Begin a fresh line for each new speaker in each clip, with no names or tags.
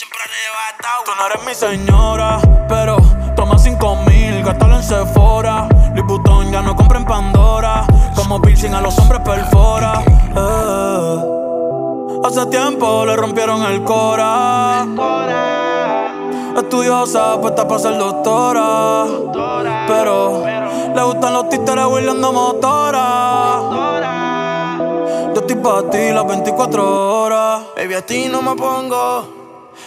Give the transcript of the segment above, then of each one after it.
siempre arrebatado.
Tú no eres mi señora, pero toma cinco mil, gástalo en Sephora. Liputón ya no compra en Pandora. Como piercing a los hombres perfora. Eh. Hace tiempo le rompieron el cora. Estudiosa, puesta para ser doctora. Pero le gustan los títeres huirleando motora. Yo estoy para ti las 24 horas.
Baby, a ti no me pongo.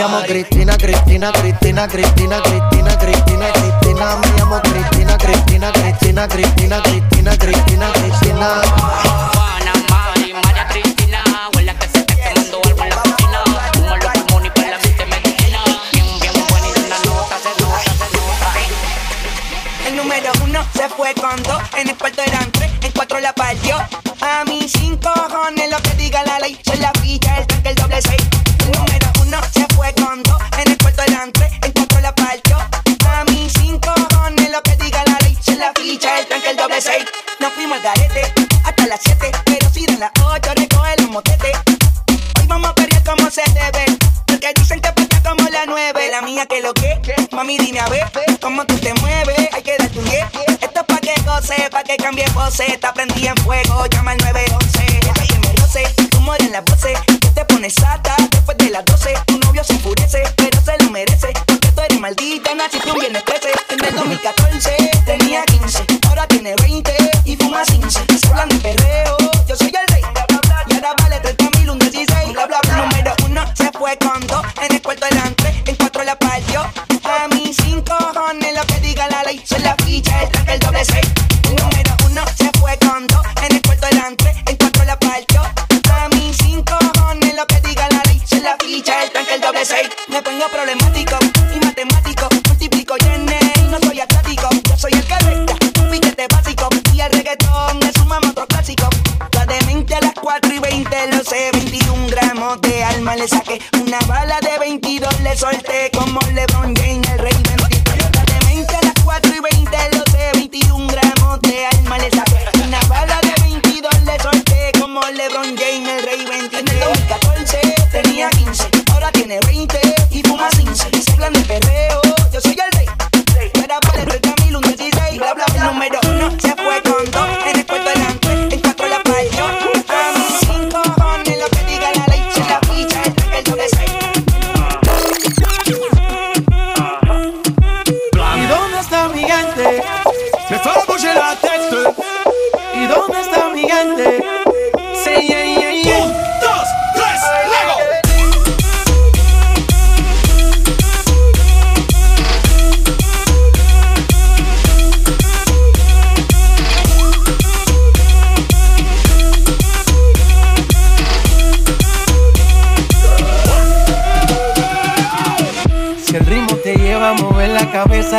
llamo Cristina, Cristina, Cristina, Cristina, Cristina, Cristina, Cristina. Me llamo Cristina, Cristina, Cristina, Cristina, Cristina, Cristina, Cristina.
María Cristina, huele que se esté quemando algo en la cocina. Humo en los pulmones y por la mente medicina. Bien, bien buena y de una nota se nota, se nota.
El número uno se fue con dos, en el cuarto eran tres, en cuatro la partió. A mí cinco cojones lo que diga la ley, soy la ficha, el tanque, el doble seis. Las siete, pero si de las ocho recoge los motetes. Hoy vamos a pelear como se debe. Porque dicen que patea como la nueve. La mía que lo que, mami dime a ver cómo tú te mueves. Hay que darte un 10. Esto es pa' que goce, pa' que cambie pose. Está prendí en fuego, llama al 911. Deja que me roce, tú en las voces. Tú te pones sata después de las 12. Tu novio se enfurece, pero se lo merece. Porque tú eres maldita, naciste un viernes 13. En el 2014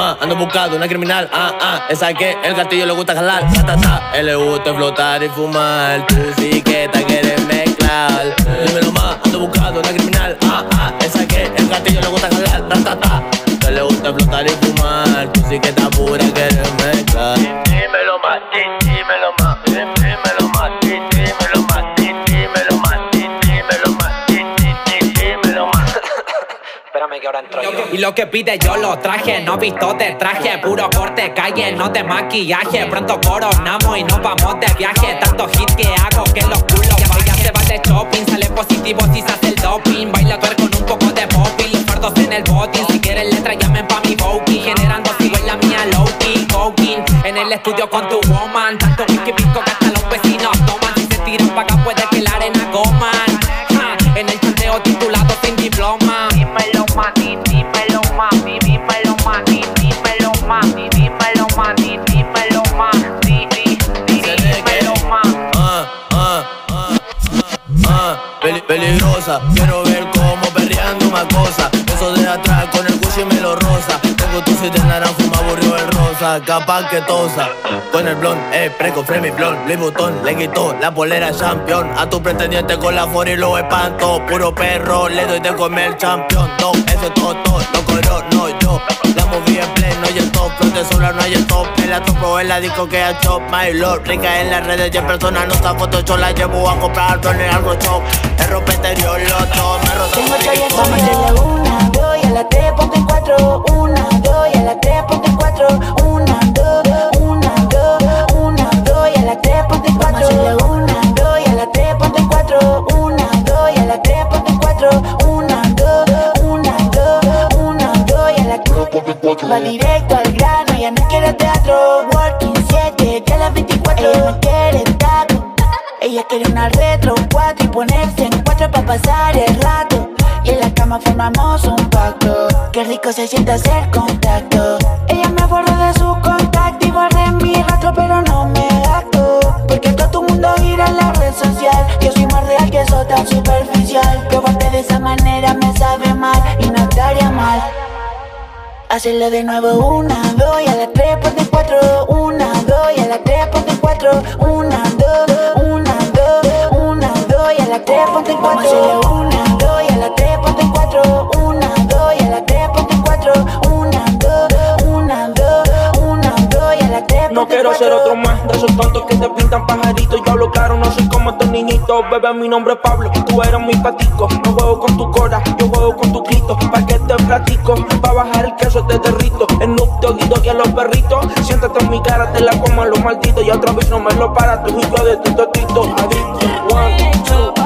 Ando buscando una criminal, ah, ah, esa que el castillo le gusta jalar, ta, ta, ta. Él le gusta flotar y fumar, tú sí que te quieres mezclar. Dímelo más, ando buscando una criminal, ah, ah, esa que el castillo le gusta jalar, ta, ta, ta. Él le gusta flotar y fumar, tú sí que estás pura, quieres
Y lo que pide yo lo traje, no visto de traje, puro corte, calle, no de maquillaje. Pronto coronamos y nos vamos de viaje. Tanto hit que hago que los culos ya se va de shopping, sale positivo si se hace el doping. Baila tuer con un poco de popping, los fardos en el botín. Si quieres letra, llamen pa' mi booking. Generando en la mía low key. En el estudio con tu woman, tanto whisky pisco
Quiero ver cómo perreando una cosa. Eso de atrás con el Gucci me lo rosa. Tengo tu de naranjo, me aburrió el rosa. Capaz que tosa. Con el blond, eh, preco, frame blond. Louis Vuitton, le quitó la polera champion. A tu pretendiente con la for y lo espanto. Puro perro, le doy de comer champion. No, ese es todo, no corro, el top, pero de sola no hay el top. Me la topo en la disco que ha chop, my lord. Rica en las redes y en persona no está foto, yo la llevo a comprar, en algo chop. El ropa exterior, loto, me roto
Tengo como de la una, dos y a la tres, ponte cuatro. Una, dos y a la tres, ponte cuatro. Formamos un pacto. Qué rico se siente hacer contacto. Ella me borró de su contacto y borré mi rastro, pero no me acto. Porque todo tu mundo gira en la red social. Yo soy más real que eso tan superficial. Probarte de esa manera me sabe mal y no estaría mal. Hacerlo de nuevo, una, dos y a las tres, ponte en cuatro. Una, dos y a las tres, ponte en cuatro. Una, dos, una, dos, una, dos y a las tres, ponte en cuatro. Una, dos y a las tres, ponte cuatro. Una, dos y a las tres, ponte en cuatro. Una, dos, una, dos, una, dos y a las tres,
No
en
quiero ser otro más de esos tontos que te pintan pajaritos. Yo hablo claro, no soy como estos niñitos. Bebé, mi nombre es Pablo, tú eres mi patico. No juego con tu cora, yo juego con tu clito. Pa' que te platico, pa' bajar el queso te derrito. El Snoop Dogg y Doggy a los perritos. Siéntate en mi cara, te la como a los malditos. Y otra vez no me lo para, tu hijo de tu totito. Adicto, one, two,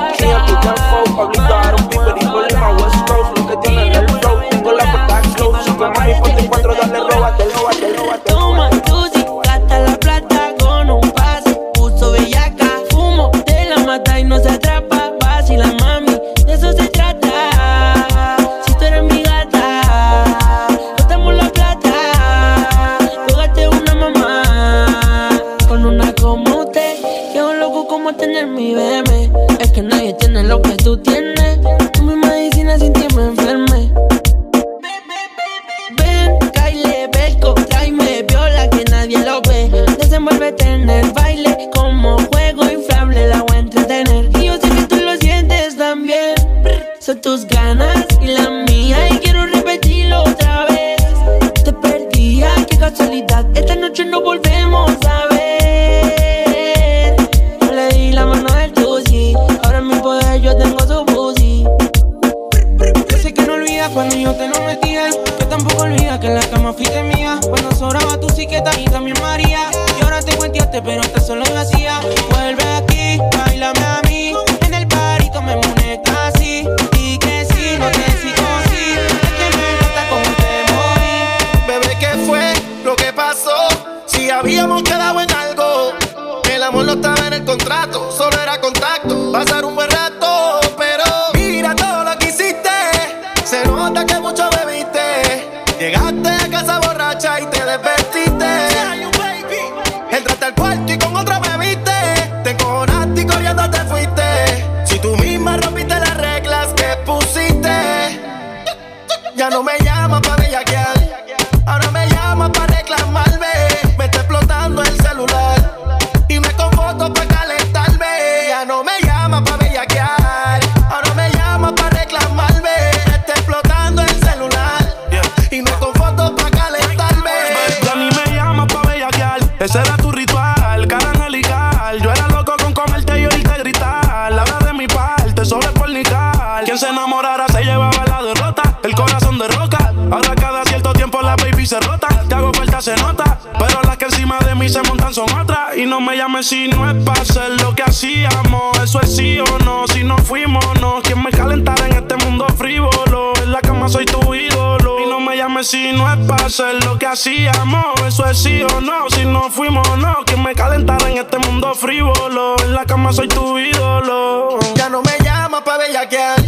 Y
no me
llames si no es para hacer lo que hacíamos. Eso es sí o no. Si no fuimos, no. Quien me calentara en este mundo frívolo. En la cama soy tu ídolo. Y no me llames si no es para hacer lo que hacíamos. Eso es sí o no. Si no fuimos, no. Quien me calentara en este mundo frívolo. En la cama soy tu ídolo.
Ya no me llamas pa' bellaquear.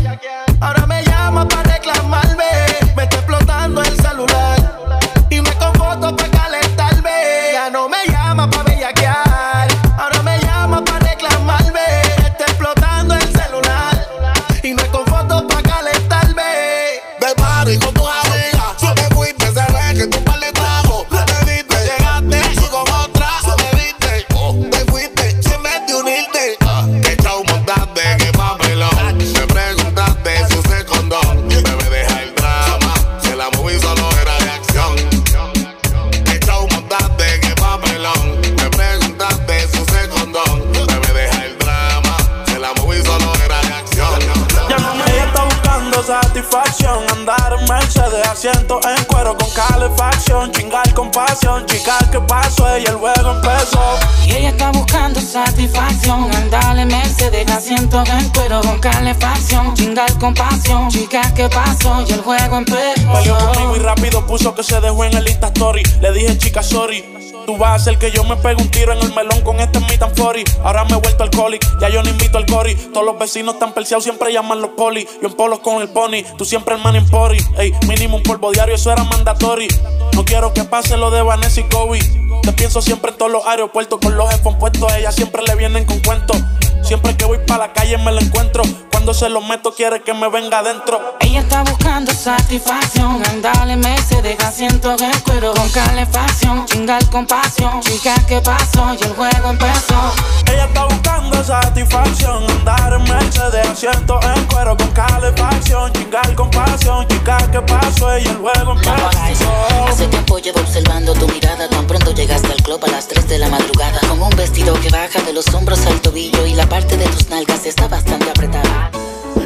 Con.
Chicas, ¿qué pasó? Y el juego
Peleó conmigo y
empezó.
rápido puso que se dejó en el Insta Story. Le dije, chica, sorry. Tú vas a hacer que yo me pegue un tiro en el melón con este meet and 40. Ahora me he vuelto alcoholic, ya yo no invito al cori. Todos los vecinos están perseados, siempre llaman los poli. Yo en polos con el pony, tú siempre el man en pori. Ey, mínimo un polvo diario, eso era mandatory. No quiero que pase lo de Vanessa y Kobe. Te pienso siempre en todos los aeropuertos con los headphones puestos. A ella siempre le vienen con cuentos. Siempre que voy para la calle me la encuentro. Cuando se lo meto quiere que me venga adentro.
Ella está buscando satisfacción. Andale Mercedes, asiento en cuero con calefacción. Chingar con pasión. Chicas, ¿qué pasó? Y el juego empezó.
Ella está buscando satisfacción. Andar en Mercedes, asiento en cuero con calefacción. Chingar con pasión, chica, ¿qué pasó? Y el juego empezó.
Hace tiempo llevo observando tu mirada. Tan pronto llegaste al club a las 3 de la madrugada. Con un vestido que baja de los hombros al tobillo y la parte de tus nalgas está bastante apretada.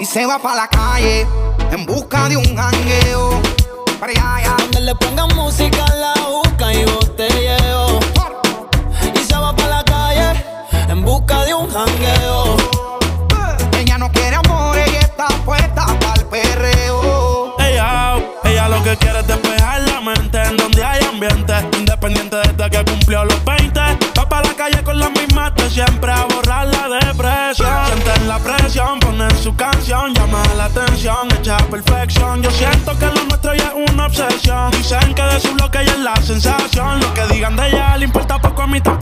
Y se va pa' la calle en busca de un jangueo. Para allá, allá.
Donde le pongan música la busca y botelleo. Y se va pa' la calle en busca de un jangueo.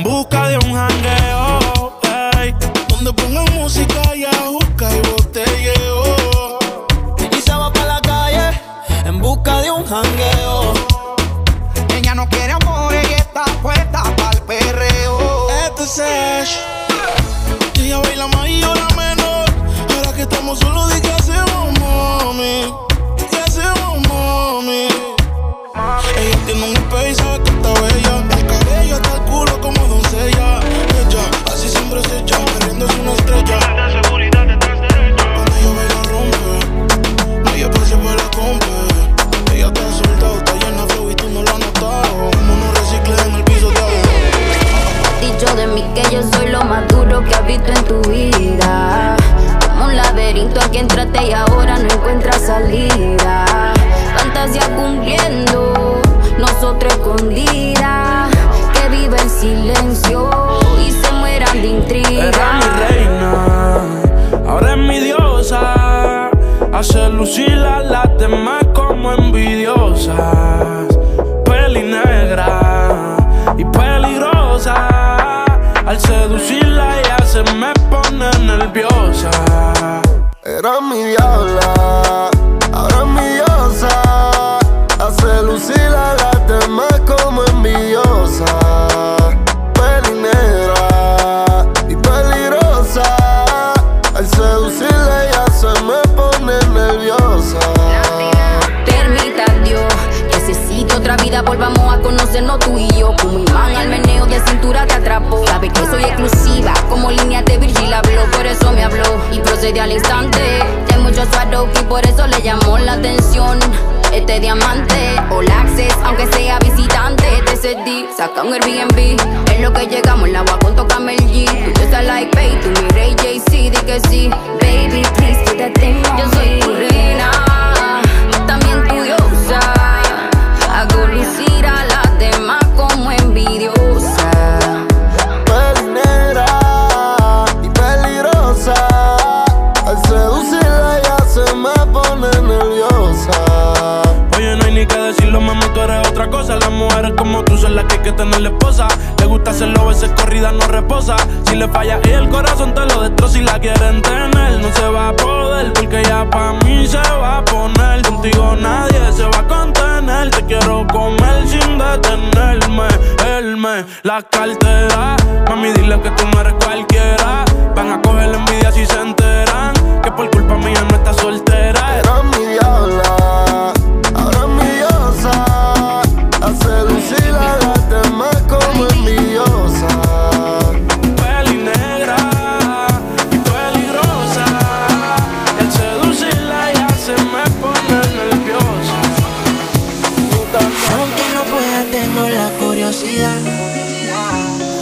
en busca de
un jangueo. Donde pongan música y busca y botelleo. Te va pa' la calle en busca de un jangueo. diamante O access, aunque sea visitante. TCD, saca un Airbnb. En lo que llegamos, la agua con tocame G. Tú like, pay, tú mi rey, Jay-Z, di que sí Baby, please, do Yo soy tu
rey. que tener esposa. Le gusta hacerlo, a veces corrida no reposa. Si le falla y el corazón te lo destroza y la quieren tener. No se va a poder porque ya pa' mí se va a poner. Contigo nadie se va a contener. Te quiero comer sin detenerme. Él me la cartera. Mami, dile que tú no eres cualquiera. Van a coger la envidia si se enteran. Que por culpa mía no está soltera.
Era mi diabla, ahora es mi diosa. A
seducirla.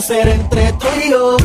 Será entre tú y yo.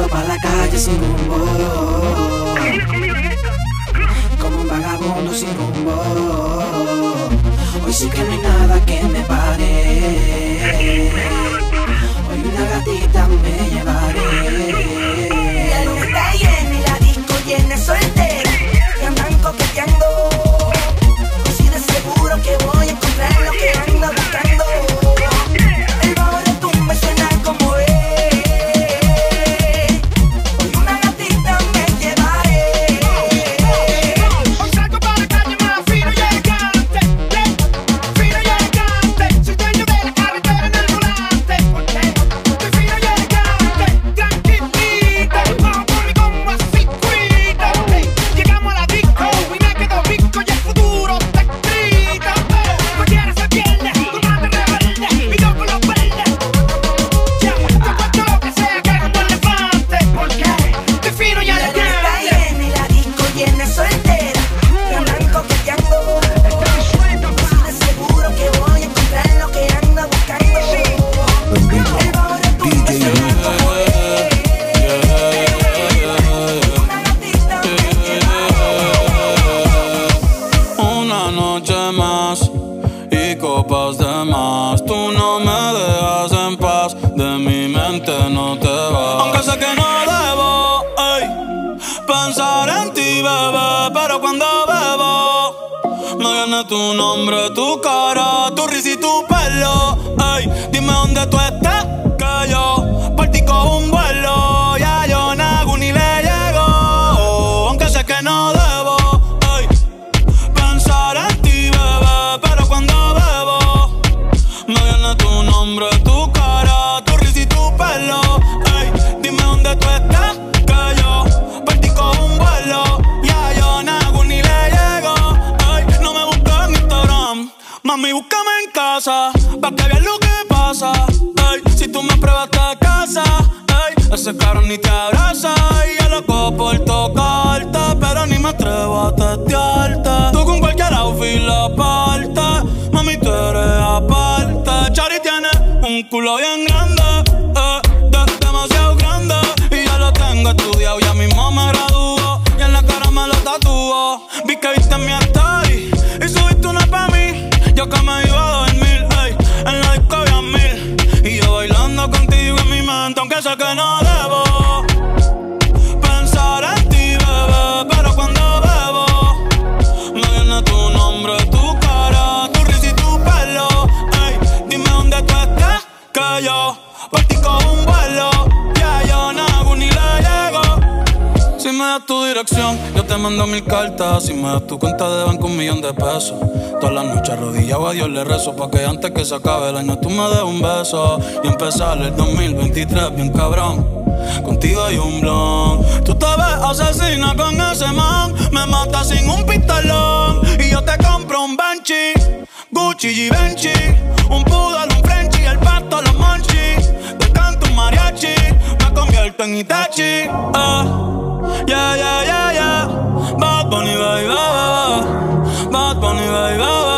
fue para la
calle sin rumbo. Como un vagabundo sin rumbo. Hoy sí que no hay nada que me pare.
nombre, tu cara, tu risa y tu pelo. Ey, dime dónde tú estás. ni te abraza y yo loco por tocarte, pero ni me atrevo a testearte. Tú con cualquier outfit la aparta, mami tú eres aparte. Chari tiene un culo bien grande, eh, de demasiado grande y yo lo tengo estudiado, ya mismo me graduó y en la cara me lo tatuó. Vi que viste mi story y subiste una pa' mí, yo que me iba a dormir, ey, en la disco había mil y yo bailando contigo en mi mente aunque sé que no tu dirección, yo te mando mil cartas. Si me das tu cuenta de banco, un millón de pesos. Todas las noches arrodillado a Dios le rezo. Pa' que antes que se acabe el año tú me des un beso. Y empezar el 2023 bien cabrón. Contigo hay un blon. Tú te ves asesina con ese man. Me mata sin un pistolón. Y yo te compro un Banshee, Gucci, Givenchy. Un Poodle, un Frenchy, el pasto, los Monchi. Te canto un mariachi. Me convierto en Itachi. Eh ya, ya, ya, ya. Bad Bunny, bye, bye, bye. Bad Bunny, bye.